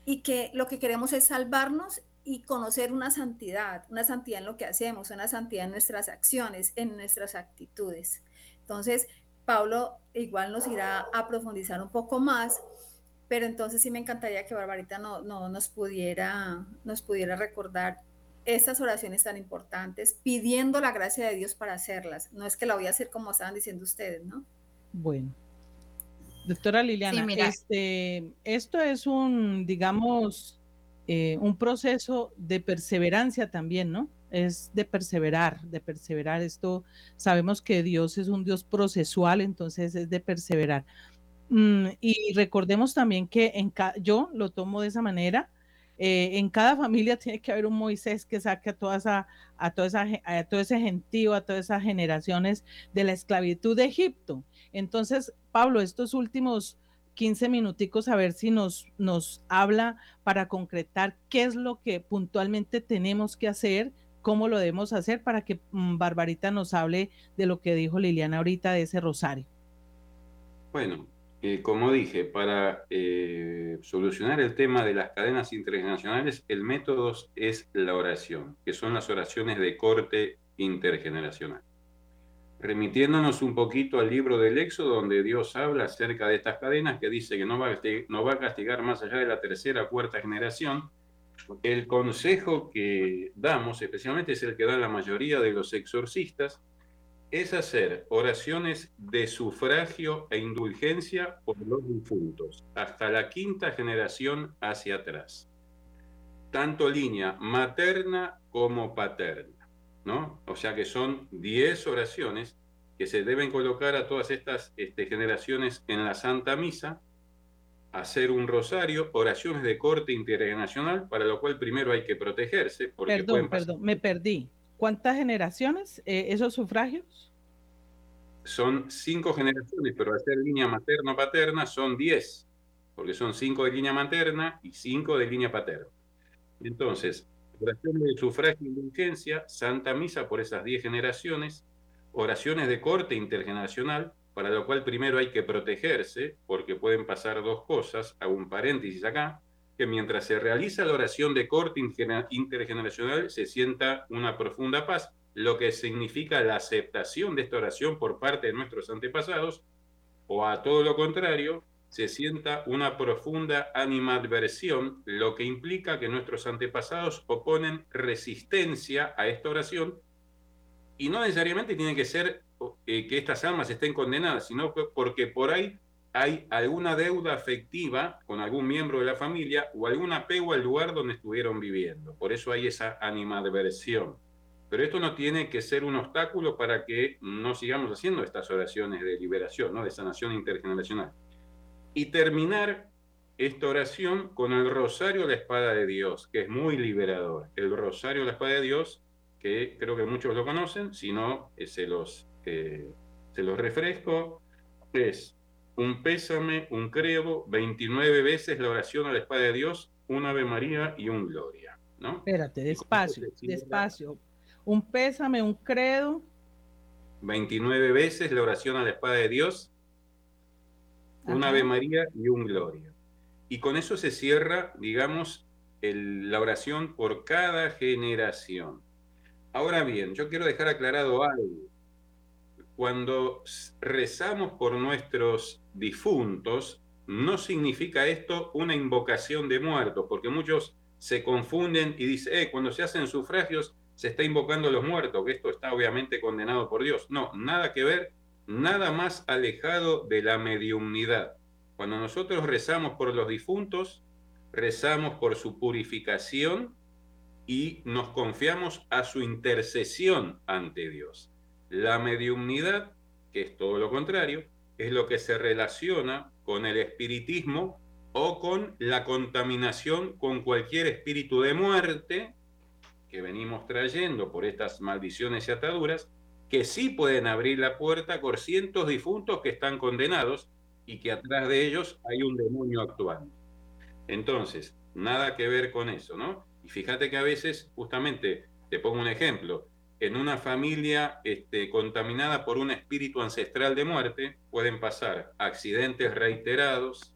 y que lo que queremos es salvarnos y conocer una santidad, una santidad en lo que hacemos, una santidad en nuestras acciones, en nuestras actitudes. Entonces, Pablo igual nos irá a profundizar un poco más, pero entonces sí me encantaría que Barbarita no, no nos, pudiera, nos pudiera recordar estas oraciones tan importantes, pidiendo la gracia de Dios para hacerlas. No es que la voy a hacer como estaban diciendo ustedes, ¿no? Bueno. Doctora Liliana, este, esto es un, digamos, eh, un proceso de perseverancia también, ¿no? Es de perseverar, de perseverar. Esto sabemos que Dios es un Dios procesual, entonces es de perseverar. Mm, y recordemos también que en yo lo tomo de esa manera, eh, en cada familia tiene que haber un Moisés que saque a, toda esa, a, toda esa, a todo ese gentío, a todas esas generaciones de la esclavitud de Egipto. Entonces, Pablo, estos últimos 15 minuticos, a ver si nos, nos habla para concretar qué es lo que puntualmente tenemos que hacer, cómo lo debemos hacer para que mm, Barbarita nos hable de lo que dijo Liliana ahorita de ese rosario. Bueno, eh, como dije, para eh, solucionar el tema de las cadenas internacionales, el método es la oración, que son las oraciones de corte intergeneracional. Remitiéndonos un poquito al libro del Éxodo, donde Dios habla acerca de estas cadenas, que dice que no va, a, no va a castigar más allá de la tercera o cuarta generación, el consejo que damos, especialmente es el que dan la mayoría de los exorcistas, es hacer oraciones de sufragio e indulgencia por los difuntos, hasta la quinta generación hacia atrás. Tanto línea materna como paterna, ¿no? O sea que son 10 oraciones que se deben colocar a todas estas este, generaciones en la Santa Misa hacer un rosario, oraciones de corte internacional, para lo cual primero hay que protegerse. perdón, perdón, me perdí. ¿Cuántas generaciones eh, esos sufragios? Son cinco generaciones, pero al ser línea materno-paterna son diez, porque son cinco de línea materna y cinco de línea paterna. Entonces, oración de sufragio de indulgencia, Santa Misa por esas diez generaciones, oraciones de corte intergeneracional, para lo cual primero hay que protegerse, porque pueden pasar dos cosas, hago un paréntesis acá, que mientras se realiza la oración de corte intergeneracional se sienta una profunda paz, lo que significa la aceptación de esta oración por parte de nuestros antepasados, o a todo lo contrario, se sienta una profunda animadversión, lo que implica que nuestros antepasados oponen resistencia a esta oración, y no necesariamente tiene que ser eh, que estas almas estén condenadas, sino porque por ahí hay alguna deuda afectiva con algún miembro de la familia o algún apego al lugar donde estuvieron viviendo. Por eso hay esa animadversión. Pero esto no tiene que ser un obstáculo para que no sigamos haciendo estas oraciones de liberación, ¿no? de sanación intergeneracional. Y terminar esta oración con el rosario la espada de Dios, que es muy liberador. El rosario la espada de Dios, que creo que muchos lo conocen, si no, eh, se los se los refresco, es un pésame, un credo, 29 veces la oración a la espada de Dios, un Ave María y un Gloria. ¿no? Espérate, despacio, despacio. Un pésame, un credo. 29 veces la oración a la espada de Dios, un Ave María y un Gloria. Y con eso se cierra, digamos, la oración por cada generación. Ahora bien, yo quiero dejar aclarado algo cuando rezamos por nuestros difuntos, no significa esto una invocación de muertos, porque muchos se confunden y dicen, eh, cuando se hacen sufragios se está invocando a los muertos, que esto está obviamente condenado por Dios. No, nada que ver, nada más alejado de la mediumnidad. Cuando nosotros rezamos por los difuntos, rezamos por su purificación y nos confiamos a su intercesión ante Dios. La mediumnidad, que es todo lo contrario, es lo que se relaciona con el espiritismo o con la contaminación con cualquier espíritu de muerte que venimos trayendo por estas maldiciones y ataduras, que sí pueden abrir la puerta con cientos difuntos que están condenados y que atrás de ellos hay un demonio actuando. Entonces, nada que ver con eso, ¿no? Y fíjate que a veces, justamente, te pongo un ejemplo, en una familia este, contaminada por un espíritu ancestral de muerte pueden pasar accidentes reiterados,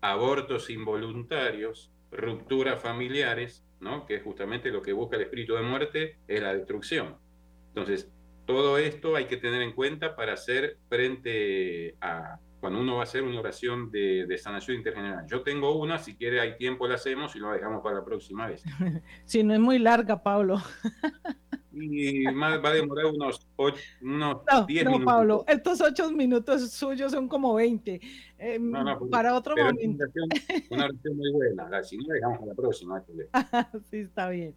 abortos involuntarios, rupturas familiares, ¿no? que justamente lo que busca el espíritu de muerte, es la destrucción. Entonces, todo esto hay que tener en cuenta para hacer frente a cuando uno va a hacer una oración de, de sanación intergeneral. Yo tengo una, si quiere hay tiempo la hacemos y lo dejamos para la próxima vez. Si no es muy larga, Pablo. y va a demorar unos, ocho, unos no, 10 no, Pablo, estos ocho minutos suyos son como 20. Eh, pues, para otro momento. Una versión muy buena, si no, dejamos a la próxima. sí, está bien.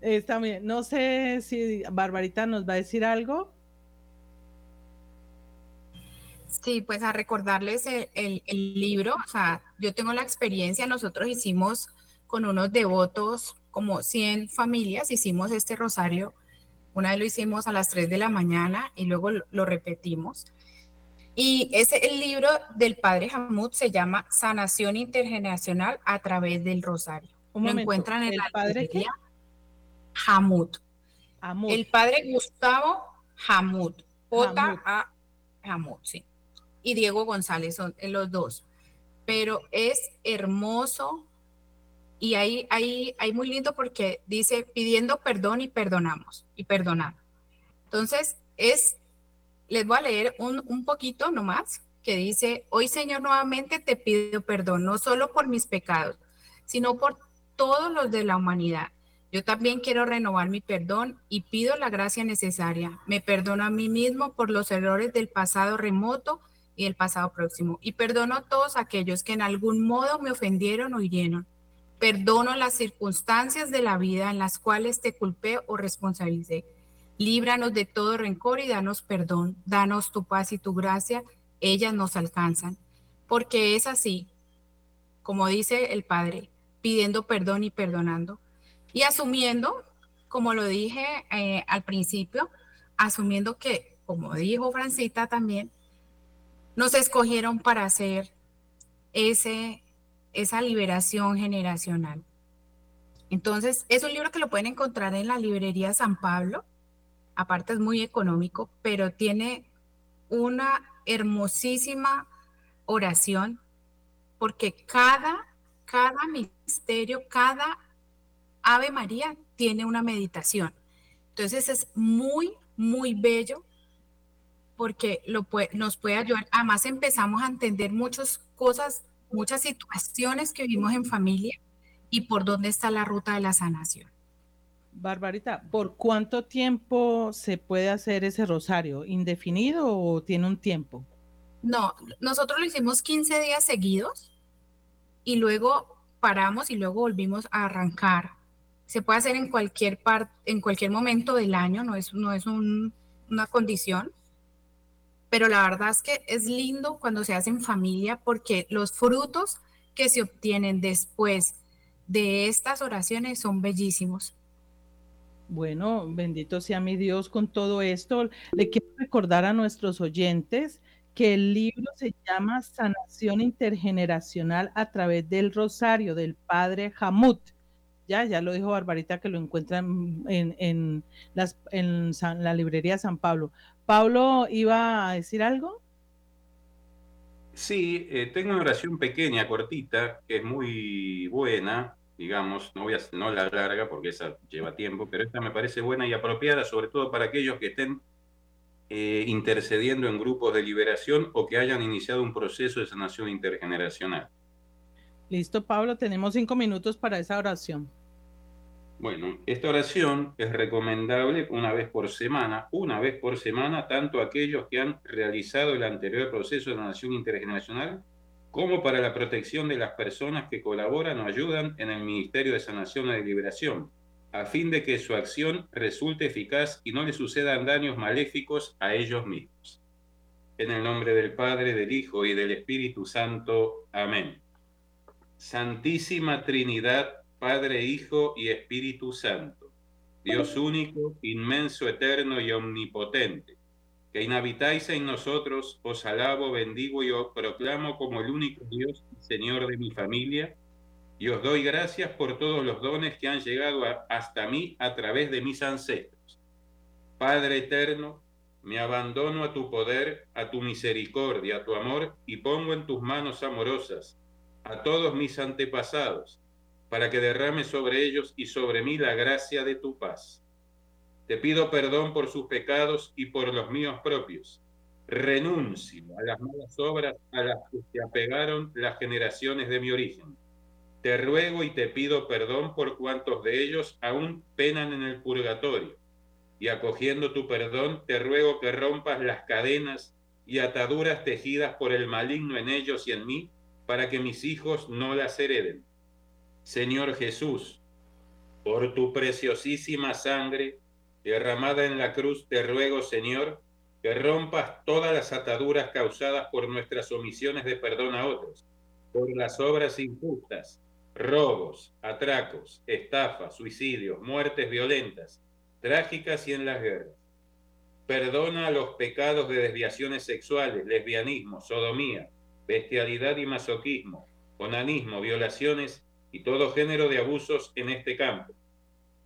Está bien. No sé si Barbarita nos va a decir algo. Sí, pues a recordarles el, el, el libro, o sea, yo tengo la experiencia, nosotros hicimos con unos devotos como 100 familias, hicimos este rosario. Una vez lo hicimos a las 3 de la mañana y luego lo repetimos. Y ese el libro del padre Hamud se llama Sanación Intergeneracional a través del Rosario. lo encuentran en el la padre Hamud. El padre Gustavo Hamud. J. Hamud, sí. Y Diego González son los dos. Pero es hermoso y ahí, ahí, ahí muy lindo porque dice pidiendo perdón y perdonamos y perdonando. Entonces, es, les voy a leer un, un poquito nomás que dice, hoy Señor nuevamente te pido perdón, no solo por mis pecados, sino por todos los de la humanidad. Yo también quiero renovar mi perdón y pido la gracia necesaria. Me perdono a mí mismo por los errores del pasado remoto y el pasado próximo. Y perdono a todos aquellos que en algún modo me ofendieron o hirieron. Perdono las circunstancias de la vida en las cuales te culpé o responsabilicé. Líbranos de todo rencor y danos perdón. Danos tu paz y tu gracia. Ellas nos alcanzan. Porque es así. como dice el Padre, pidiendo perdón y perdonando. Y asumiendo, como lo dije eh, al principio, asumiendo que, como dijo Francita también, nos escogieron para hacer ese, esa liberación generacional. Entonces, es un libro que lo pueden encontrar en la librería San Pablo. Aparte es muy económico, pero tiene una hermosísima oración porque cada, cada misterio, cada Ave María tiene una meditación. Entonces es muy, muy bello porque lo nos puede ayudar. Además empezamos a entender muchas cosas, muchas situaciones que vivimos en familia y por dónde está la ruta de la sanación. Barbarita, ¿por cuánto tiempo se puede hacer ese rosario? ¿Indefinido o tiene un tiempo? No, nosotros lo hicimos 15 días seguidos y luego paramos y luego volvimos a arrancar. Se puede hacer en cualquier parte, en cualquier momento del año, no es, no es una condición. Pero la verdad es que es lindo cuando se hace en familia porque los frutos que se obtienen después de estas oraciones son bellísimos. Bueno, bendito sea mi Dios con todo esto. Le quiero recordar a nuestros oyentes que el libro se llama Sanación Intergeneracional a través del Rosario del Padre Hamut. Ya, ya lo dijo Barbarita que lo encuentran en, las, en la librería San Pablo. Pablo, ¿iba a decir algo? Sí, eh, tengo una oración pequeña, cortita, que es muy buena, digamos, no, voy a, no la larga porque esa lleva tiempo, pero esta me parece buena y apropiada, sobre todo para aquellos que estén eh, intercediendo en grupos de liberación o que hayan iniciado un proceso de sanación intergeneracional. Listo, Pablo, tenemos cinco minutos para esa oración. Bueno, esta oración es recomendable una vez por semana, una vez por semana, tanto aquellos que han realizado el anterior proceso de sanación intergeneracional como para la protección de las personas que colaboran o ayudan en el Ministerio de Sanación y de Liberación, a fin de que su acción resulte eficaz y no le sucedan daños maléficos a ellos mismos. En el nombre del Padre, del Hijo y del Espíritu Santo. Amén. Santísima Trinidad, Padre, Hijo y Espíritu Santo, Dios único, inmenso, eterno y omnipotente, que inhabitáis en nosotros, os alabo, bendigo y os proclamo como el único Dios y Señor de mi familia, y os doy gracias por todos los dones que han llegado hasta mí a través de mis ancestros. Padre eterno, me abandono a tu poder, a tu misericordia, a tu amor, y pongo en tus manos amorosas a todos mis antepasados, para que derrame sobre ellos y sobre mí la gracia de tu paz. Te pido perdón por sus pecados y por los míos propios. Renuncio a las malas obras a las que se apegaron las generaciones de mi origen te ruego y te pido perdón por cuantos de ellos aún penan en el purgatorio. Y acogiendo tu perdón, te ruego que rompas las cadenas y ataduras tejidas por el maligno en ellos y en mí, para que mis hijos no las hereden. Señor Jesús, por tu preciosísima sangre derramada en la cruz, te ruego, Señor, que rompas todas las ataduras causadas por nuestras omisiones de perdón a otros, por las obras injustas robos, atracos, estafas, suicidios, muertes violentas, trágicas y en las guerras. Perdona los pecados de desviaciones sexuales, lesbianismo, sodomía, bestialidad y masoquismo, onanismo, violaciones y todo género de abusos en este campo.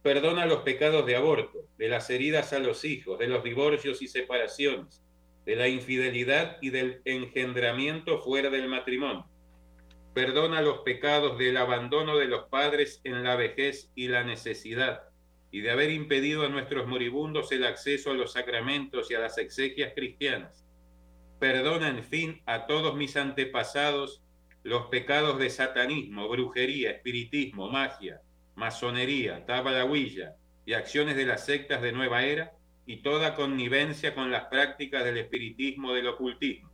Perdona los pecados de aborto, de las heridas a los hijos, de los divorcios y separaciones, de la infidelidad y del engendramiento fuera del matrimonio Perdona los pecados del abandono de los padres en la vejez y la necesidad, y de haber impedido a nuestros moribundos el acceso a los sacramentos y a las exequias cristianas. Perdona, en fin, a todos mis antepasados los pecados de satanismo, brujería, espiritismo, magia, masonería, tabalahuilla y acciones de las sectas de nueva era, y toda connivencia con las prácticas del espiritismo del ocultismo.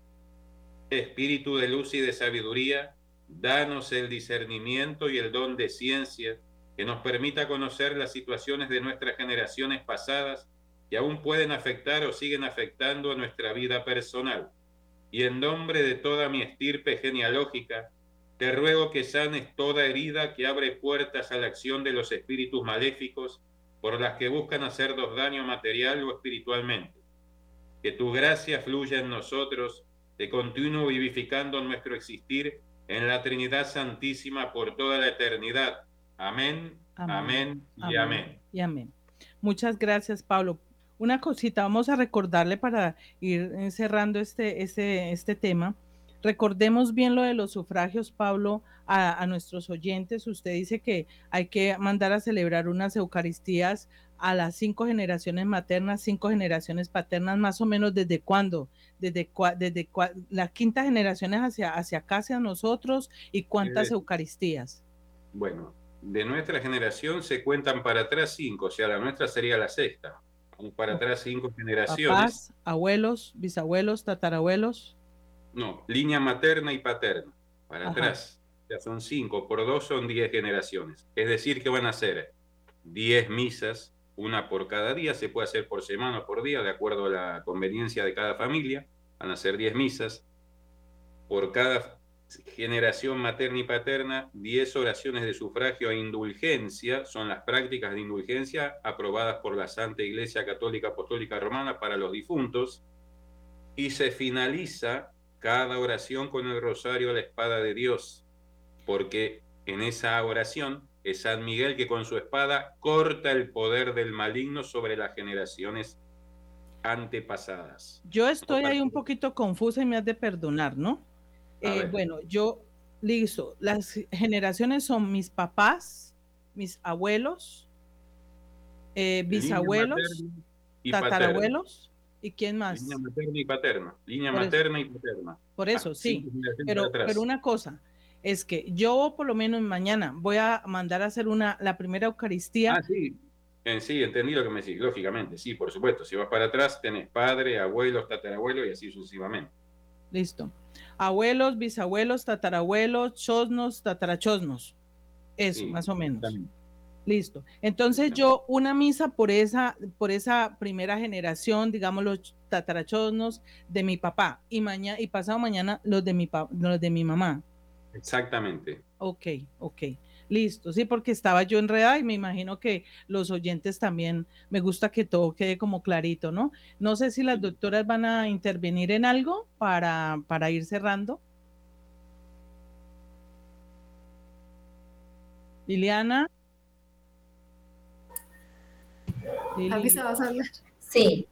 Espíritu de luz y de sabiduría, Danos el discernimiento y el don de ciencia que nos permita conocer las situaciones de nuestras generaciones pasadas que aún pueden afectar o siguen afectando a nuestra vida personal. Y en nombre de toda mi estirpe genealógica, te ruego que sanes toda herida que abre puertas a la acción de los espíritus maléficos por las que buscan hacernos daño material o espiritualmente. Que tu gracia fluya en nosotros, de continuo vivificando nuestro existir en la Trinidad Santísima por toda la eternidad. Amén, amén, y amén. Y amén. Muchas gracias, Pablo. Una cosita, vamos a recordarle para ir cerrando este, este, este tema Recordemos bien lo de los sufragios, Pablo, a, nuestros oyentes. Usted dice que hay que mandar a celebrar unas Eucaristías a las cinco generaciones maternas, cinco generaciones paternas, más o menos desde cuándo, desde, desde la quinta generación hacia, hacia acá, hacia nosotros, y cuántas Eucaristías. Bueno, de nuestra generación se cuentan para atrás cinco, o sea, la nuestra sería la sexta. Para atrás cinco generaciones. Papás, abuelos, bisabuelos, tatarabuelos. No, línea materna y paterna. Para atrás. Ya son cinco, por dos son diez generaciones. Es decir, que van a ser diez misas, una por cada día, se puede hacer por semana o por día, de acuerdo a la conveniencia de cada familia. Van a ser diez misas. Por cada generación materna y paterna, diez oraciones de sufragio e indulgencia, son las prácticas de indulgencia aprobadas por la Santa Iglesia Católica Apostólica Romana para los difuntos, y se finaliza cada oración con el rosario a la espada de Dios, porque en esa oración es San Miguel que con su espada corta el poder del maligno sobre las generaciones antepasadas. Yo estoy ahí un poquito confusa y me has de perdonar, ¿no? Eh, bueno, yo, listo, las generaciones son mis papás, mis abuelos, eh, bisabuelos, tatarabuelos. ¿Y quién más? Línea materna y paterna. Línea materna y paterna. Por eso, ah, sí. Pero, pero una cosa, es que yo por lo menos mañana voy a mandar a hacer una, la primera Eucaristía. Ah, sí. En sí, entendí lo que me decís, lógicamente, sí, por supuesto. Si vas para atrás, tenés padre, abuelos, tatarabuelos y así sucesivamente. Listo. Abuelos, bisabuelos, tatarabuelos, chosnos, tatarachosnos. Eso, más o menos. Listo. Entonces yo una misa por esa, por esa primera generación, digamos los tatarachonos de mi papá y mañana y pasado mañana los de mi los de mi mamá. Exactamente. Ok, ok. Listo, sí, porque estaba yo enredada y me imagino que los oyentes también me gusta que todo quede como clarito, ¿no? No sé si las doctoras van a intervenir en algo para, para ir cerrando. Liliana. Sí.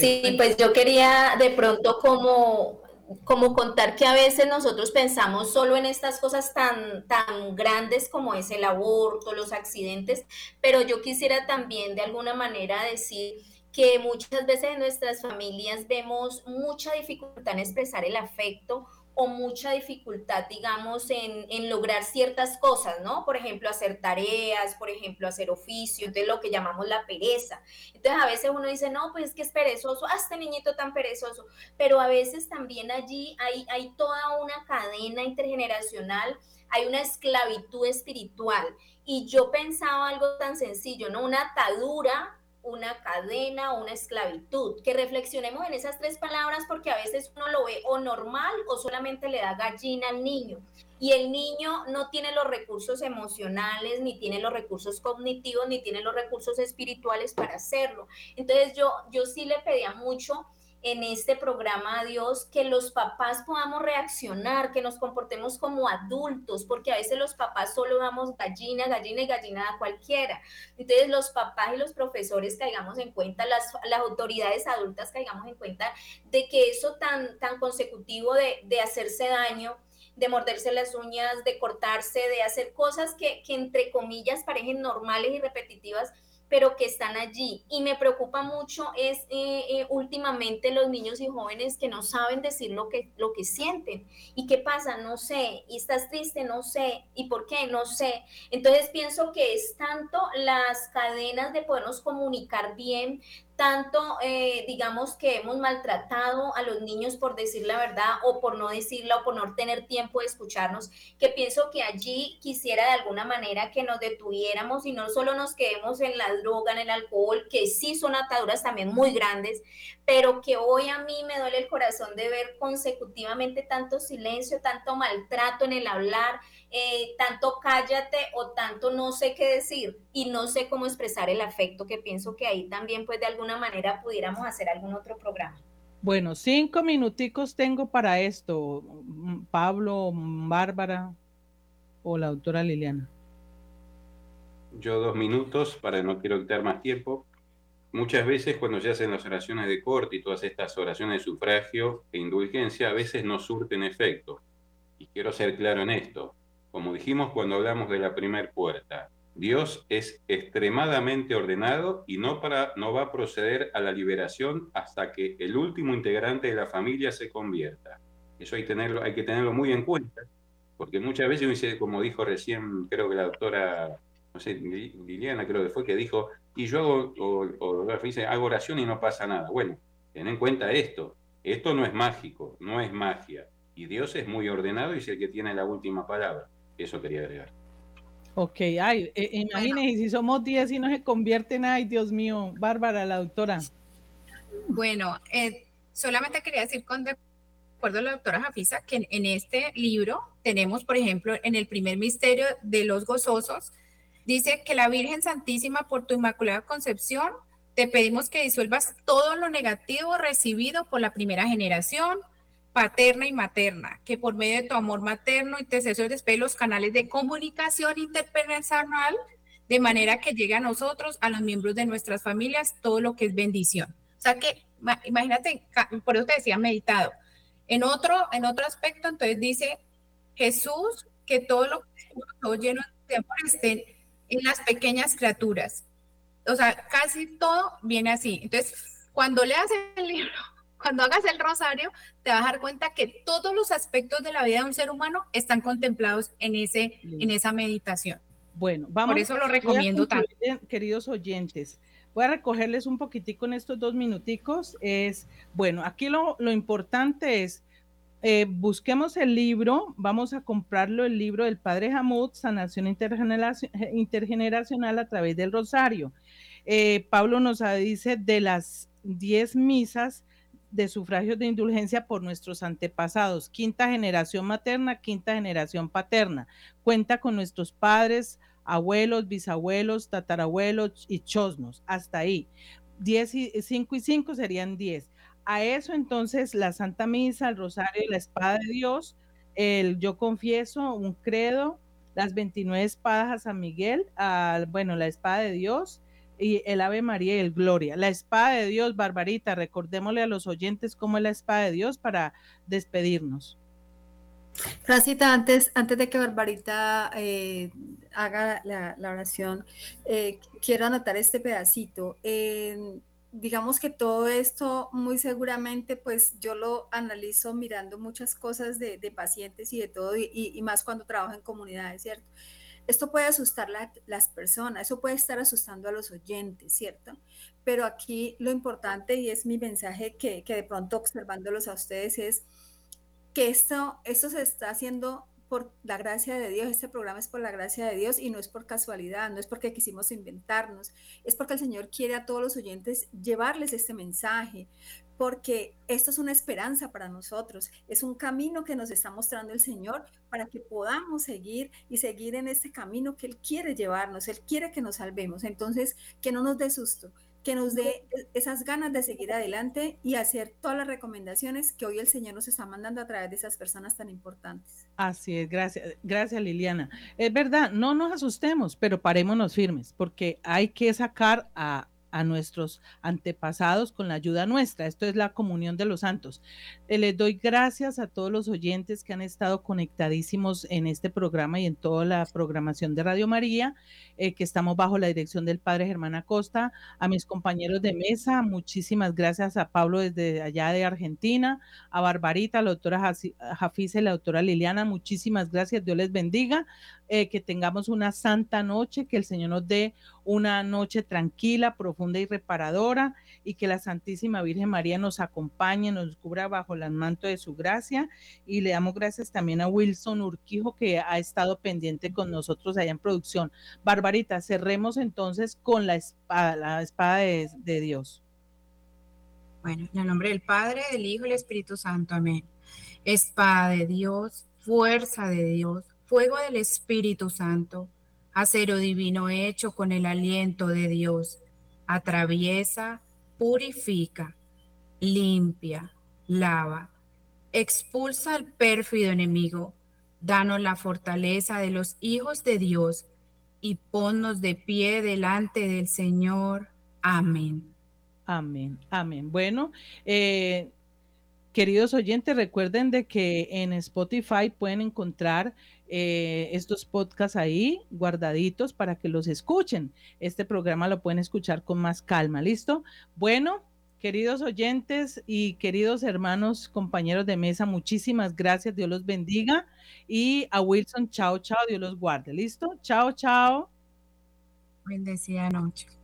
sí, pues yo quería de pronto como, como contar que a veces nosotros pensamos solo en estas cosas tan, tan grandes como es el aborto, los accidentes, pero yo quisiera también de alguna manera decir que muchas veces en nuestras familias vemos mucha dificultad en expresar el afecto o mucha dificultad, digamos, en, en, lograr ciertas cosas, ¿no? Por ejemplo, hacer tareas, por ejemplo, hacer oficios, de lo que llamamos la pereza. Entonces, a veces uno dice, no, pues es que es perezoso, ah, este niñito tan perezoso, pero a veces también allí hay, hay toda una cadena intergeneracional, hay una esclavitud espiritual. Y yo pensaba algo tan sencillo, ¿no? Una atadura una cadena una esclavitud. Que reflexionemos en esas tres palabras porque a veces uno lo ve o normal o solamente le da gallina al niño. Y el niño no tiene los recursos emocionales, ni tiene los recursos cognitivos, ni tiene los recursos espirituales para hacerlo. Entonces yo, yo sí le pedía mucho en este programa Dios, que los papás podamos reaccionar, que nos comportemos como adultos, porque a veces los papás solo damos gallina, gallina y gallina a cualquiera. Entonces los papás y los profesores caigamos en cuenta, las, las autoridades adultas caigamos en cuenta de que eso tan, tan consecutivo de, de hacerse daño, de morderse las uñas, de cortarse, de hacer cosas que, que entre comillas parecen normales y repetitivas, pero que están allí. Y me preocupa mucho es eh, eh, últimamente los niños y jóvenes que no saben decir lo que, lo que sienten. ¿Y qué pasa? No sé. ¿Y estás triste? No sé. ¿Y por qué? No sé. Entonces pienso que es tanto las cadenas de podernos comunicar bien, tanto, eh, digamos que hemos maltratado a los niños por decir la verdad o por no decirla o por no tener tiempo de escucharnos, que pienso que allí quisiera de alguna manera que nos detuviéramos y no solo nos quedemos en la droga, en el alcohol, que sí son ataduras también muy grandes, pero que hoy a mí me duele el corazón de ver consecutivamente tanto silencio, tanto maltrato en el hablar, eh, tanto cállate o tanto no sé qué decir y no sé cómo expresar el afecto, que pienso que ahí también pues de alguna manera pudiéramos hacer algún otro programa. Bueno, cinco minuticos tengo para esto, Pablo, Bárbara o la doctora Liliana. Yo dos minutos para no quiero quitar más tiempo. Muchas veces cuando se hacen las oraciones de corte y todas estas oraciones de sufragio e indulgencia, a veces no surten efecto. Y quiero ser claro en esto. Como dijimos cuando hablamos de la primera puerta, Dios es extremadamente ordenado y no, para, no va a proceder a la liberación hasta que el último integrante de la familia se convierta. Eso hay, tenerlo, hay que tenerlo muy en cuenta, porque muchas veces dice, como dijo recién, creo que la doctora, no sé, Liliana creo que fue, que dijo, y yo hago, o, o dice, hago oración y no pasa nada. Bueno, ten en cuenta esto, esto no es mágico, no es magia, y Dios es muy ordenado y es el que tiene la última palabra. Eso quería agregar. Ok, ay, eh, imagínense si somos 10 y no se convierten, ay, Dios mío, Bárbara, la doctora. Bueno, eh, solamente quería decir con de acuerdo a la doctora Jafisa que en, este libro tenemos, por ejemplo, en el primer misterio de los gozosos, dice que la Virgen Santísima, por tu Inmaculada Concepción, te pedimos que disuelvas todo lo negativo recibido por la primera generación, paterna y materna, que por medio de tu amor materno intercesor despegue los canales de comunicación interpersonal, de manera que llegue a nosotros, a los miembros de nuestras familias, todo lo que es bendición. O sea que, imagínate, por eso te decía meditado. En otro, en otro aspecto, entonces dice Jesús, que todo lo todo lleno de amor estén en las pequeñas criaturas. O sea, casi todo viene así. Entonces, cuando leas el libro, cuando hagas el rosario, te vas a dar cuenta que todos los aspectos de la vida de un ser humano están contemplados en, ese, en esa meditación. Bueno, vamos. Por eso lo recomiendo tanto. Queridos oyentes, voy a recogerles un poquitico en estos dos minuticos. Es, bueno, aquí lo, lo importante es, eh, busquemos el libro, vamos a comprarlo, el libro del Padre Hamud, Sanación Intergeneracional a través del Rosario. Eh, Pablo nos dice de las 10 misas de sufragios de indulgencia por nuestros antepasados, quinta generación materna, quinta generación paterna. Cuenta con nuestros padres, abuelos, bisabuelos, tatarabuelos y chosnos. Hasta ahí. Diez y cinco y cinco serían diez. A eso entonces la Santa Misa, el Rosario la Espada de Dios, el Yo Confieso, un credo, las 29 espadas a San Miguel, bueno, la Espada de Dios, y el Ave María y el Gloria. La espada de Dios, Barbarita, recordémosle a los oyentes cómo es la espada de Dios para despedirnos. Francita, antes, antes de que Barbarita eh, haga la, oración, eh, quiero anotar este pedacito. digamos que todo esto muy seguramente pues yo lo analizo mirando muchas cosas de, pacientes y de todo y, y, más cuando trabajo en comunidades, ¿cierto? Esto puede asustar a las personas, eso puede estar asustando a los oyentes, ¿cierto? Pero aquí lo importante y es mi mensaje que, que de pronto observándolos a ustedes es que esto, esto se está haciendo por la gracia de Dios, este programa es por la gracia de Dios y no es por casualidad, no es porque quisimos inventarnos, es porque el Señor quiere a todos los oyentes llevarles este mensaje, porque esto es una esperanza para nosotros, es un camino que nos está mostrando el Señor para que podamos seguir y seguir en este camino que Él quiere llevarnos, Él quiere que nos salvemos, entonces que no nos dé susto, que nos dé esas ganas de seguir adelante y hacer todas las recomendaciones que hoy el Señor nos está mandando a través de esas personas tan importantes. Así es, gracias, gracias Liliana. Es verdad, no nos asustemos, pero parémonos firmes, porque hay que sacar a, a nuestros antepasados con la ayuda nuestra. Esto es la comunión de los santos. Eh, les doy gracias a todos los oyentes que han estado conectadísimos en este programa y en toda la programación de Radio María, eh, que estamos bajo la dirección del Padre Germán Acosta, a mis compañeros de mesa, muchísimas gracias a Pablo desde allá de Argentina, a Barbarita, la doctora Jafise y la doctora Liliana, muchísimas gracias, Dios les bendiga, eh, que tengamos una santa noche, que el Señor nos dé una noche tranquila, profunda y reparadora y que la Santísima Virgen María nos acompañe, nos cubra bajo el manto de su gracia. Y le damos gracias también a Wilson Urquijo que ha estado pendiente con nosotros allá en producción. Barbarita, cerremos entonces con la espada, la espada de, Dios. Bueno, en el nombre del Padre, del Hijo y del Espíritu Santo. Amén. Espada de Dios, fuerza de Dios, fuego del Espíritu Santo, acero divino hecho con el aliento de Dios, atraviesa, purifica, limpia, lava, expulsa al pérfido enemigo, danos la fortaleza de los hijos de Dios y ponnos de pie delante del Señor. Amén. Amén, amén. Bueno, eh, queridos oyentes, recuerden de que en Spotify pueden encontrar eh, estos podcasts ahí guardaditos para que los escuchen. Este programa lo pueden escuchar con más calma, ¿listo? Bueno, queridos oyentes y queridos hermanos, compañeros de mesa, muchísimas gracias, Dios los bendiga. Y a Wilson, chao, chao, Dios los guarde, ¿listo? Chao, chao. Bendecida noche.